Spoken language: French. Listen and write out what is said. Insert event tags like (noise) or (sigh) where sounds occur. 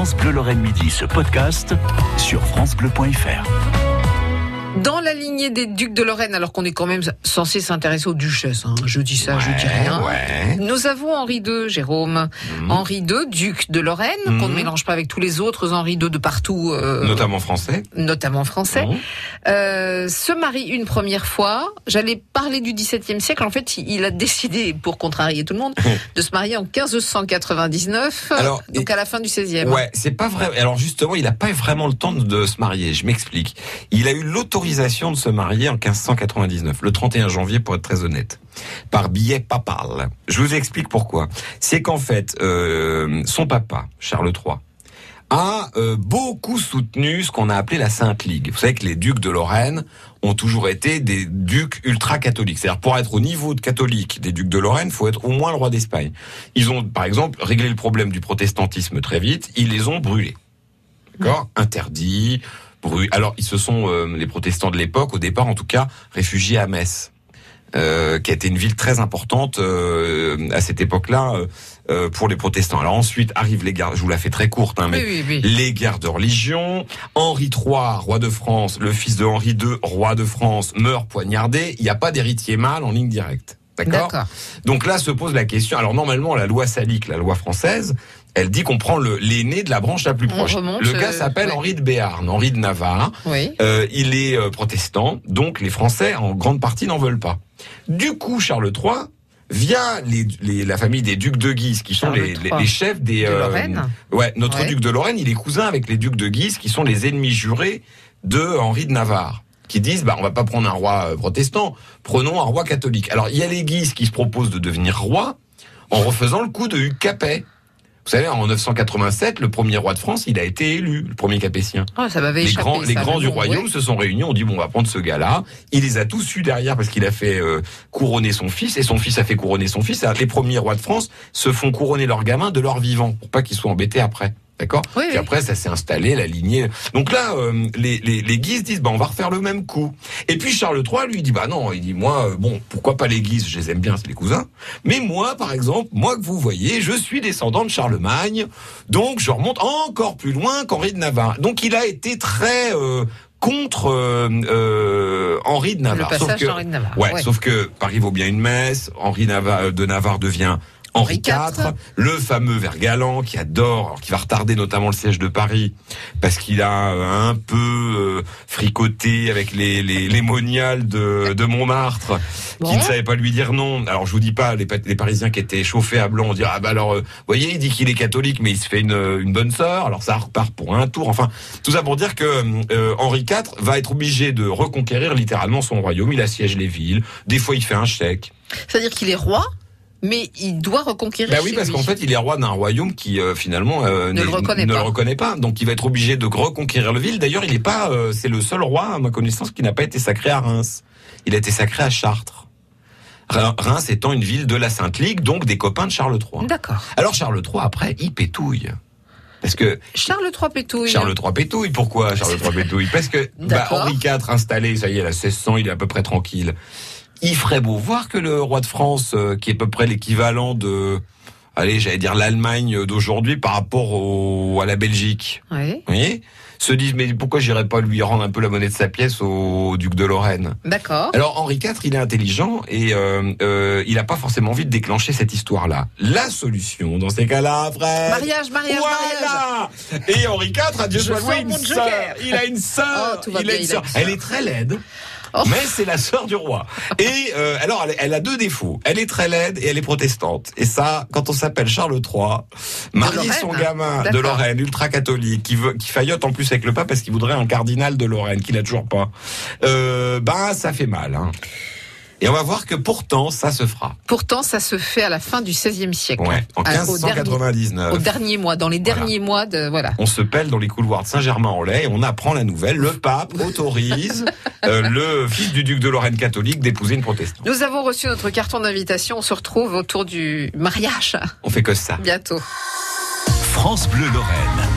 France Bleu Lorraine Midi ce podcast sur francebleu.fr. Dans la lignée des ducs de Lorraine, alors qu'on est quand même censé s'intéresser aux duchesses, hein. je dis ça, je dis rien. Ouais. Nous avons Henri II, Jérôme. Mhm. Henri II, duc de Lorraine, qu'on ne Mhm. mélange pas avec tous les autres Henri II de partout, euh, Notamment français. notamment français. Euh, se marie une première fois. J'allais parler du XVIIe siècle. En fait, il a décidé, pour contrarier tout le monde, (laughs) de se marier en 1599, Alors, donc à la fin du XVIe. Ouais, c'est pas vrai. Alors justement, il n'a pas vraiment le temps de se marier. Je m'explique. Il a eu l'autorisation de se marier en 1599, le 31 janvier pour être très honnête, par billet papal. Je vous explique pourquoi. C'est qu'en fait, euh, son papa, Charles III, a euh, beaucoup soutenu ce qu'on a appelé la Sainte Ligue. Vous savez que les ducs de Lorraine ont toujours été des ducs ultra-catholiques. C'est-à-dire pour être au niveau de catholique des ducs de Lorraine, faut être au moins le roi d'Espagne. Ils ont, par exemple, réglé le problème du protestantisme très vite. Ils les ont brûlés. D'accord? Interdits. Alors, ils se sont, euh, les protestants de l'époque, au départ en tout cas, réfugiés à Metz. Euh, qui a été une ville très importante euh, à cette époque-là euh, euh, pour les protestants. Alors ensuite arrivent les guerres, je vous la fais très courte, hein, mais Oui, oui, oui. les guerres de religion. Henri III, roi de France, le fils de Henri II, roi de France, meurt poignardé. Il n'y a pas d'héritier mâle en ligne directe. D'accord? D'accord. Donc là se pose la question. Alors normalement, la loi salique, la loi française, elle dit qu'on prend le- l'aîné de la branche la plus proche. remonte, le gars euh, s'appelle ouais. Henri de Béarn, Henri de Navarre. Oui. Euh, il est euh, protestant, donc les Français en grande partie n'en veulent pas. Du coup, Charles III via les, les- la famille des ducs de Guise, qui sont les, les- les chefs des De Lorraine. Ouais, notre Ouais. duc de Lorraine, il est cousin avec les ducs de Guise, qui sont les ennemis jurés de Henri de Navarre, qui disent bah on va pas prendre un roi euh, protestant, prenons un roi catholique. Alors il y a les Guises qui se proposent de devenir roi en refaisant le coup de Hugues Capet. Vous savez, en 987, le premier roi de France, il a été élu, le premier capétien Ah, ça m'avait les échappé. grands, les grands du bon, royaume ouais. se sont réunis, on dit bon on va prendre ce gars-là. Il les a tous eus derrière parce qu'il a fait euh, couronner son fils et son fils a fait couronner son fils. Les premiers rois de France se font couronner leurs gamins de leur vivant pour pas qu'ils soient embêtés après. D'accord Oui, Puis oui. après, ça s'est installé, la lignée. Donc là, euh, les, les, les Guises disent, bah, on va refaire le même coup. Et puis Charles III, lui, dit, bah non, il dit, moi, euh, bon, pourquoi pas les Guises Je les aime bien, c'est les cousins. Mais moi, par exemple, moi que vous voyez, je suis descendant de Charlemagne, donc je remonte encore plus loin qu'Henri de Navarre. Donc il a été très euh, contre euh, euh, Henri de Le Navarre. Sauf passage que- d'Henri de Navarre. Ouais, ouais. sauf que Paris vaut bien une messe. Henri Navarre, de Navarre devient Henri IV, le fameux Vergalan qui adore, alors qui va retarder notamment le siège de Paris parce qu'il a euh, un peu euh, fricoté avec les, les, les moniales de, de Montmartre, Bon. qui ne savaient pas lui dire non. Alors je vous dis pas, les, les Parisiens qui étaient chauffés à blanc, on dit ah bah alors, euh, vous voyez, il dit qu'il est catholique, mais il se fait une, une bonne sœur. Alors ça repart pour un tour. Enfin, tout ça pour dire que euh, Henri IV va être obligé de reconquérir littéralement son royaume. Il assiège les villes. Des fois, il fait un chèque. C'est-à-dire qu'il est roi, mais il doit reconquérir. Bah oui, parce qu'en fait, il est roi d'un royaume qui euh, finalement euh, Ne le reconnaît ne pas. le reconnaît pas. Donc, il va être obligé de reconquérir le ville. D'ailleurs, il n'est pas. euh, c'est le seul roi, à ma connaissance, qui n'a pas été sacré à Reims. Il a été sacré à Chartres. Re- Reims étant une ville de la Sainte Ligue, donc des copains de Charles III. D'accord. Alors Charles III, après, il pétouille. Parce que Charles III pétouille. Charles III pétouille. Pourquoi Charles III pétouille? Parce que bah. Henri IV installé, ça y est, à 1600, il est à peu près tranquille. Il ferait beau voir que le roi de France, euh, qui est à peu près l'équivalent de, allez, j'allais dire l'Allemagne d'aujourd'hui par rapport au, à la Belgique, Oui. vous voyez? Se disent mais pourquoi j'irais pas lui rendre un peu la monnaie de sa pièce au duc de Lorraine? D'accord. alors Henri IV, il est intelligent et euh, euh, il n'a pas forcément envie de déclencher cette histoire-là. La solution dans ces cas-là, frère. Mariage, mariage, mariage. Voilà. Et Henri IV a Dieu soit mon. Il a une sœur. (laughs) Oh, il bien, a une sœur. Elle est très laide. Oh. Mais c'est la sœur du roi. Et euh, alors, elle, elle a deux défauts. Elle est très laide et elle est protestante. Et ça, quand on s'appelle Charles III, marier son gamin de. Lorraine, ultra catholique, qui veut, qui faillote en plus avec le pape parce qu'il voudrait un cardinal de Lorraine, qu'il a toujours pas. Euh, ben, ça fait mal. Hein. Et on va voir que pourtant, ça se fera. Pourtant, ça se fait à la fin du XVIe siècle. Ouais, en À- au dernier- 1599. Au dernier mois, dans les derniers mois de voilà. on se pèle dans les couloirs de Saint-Germain-en-Laye et on apprend la nouvelle. Le pape autorise (laughs) euh, le fils du duc de Lorraine catholique d'épouser une protestante. Nous avons reçu notre carton d'invitation. On se retrouve autour du mariage On fait que ça. bientôt. France Bleu Lorraine.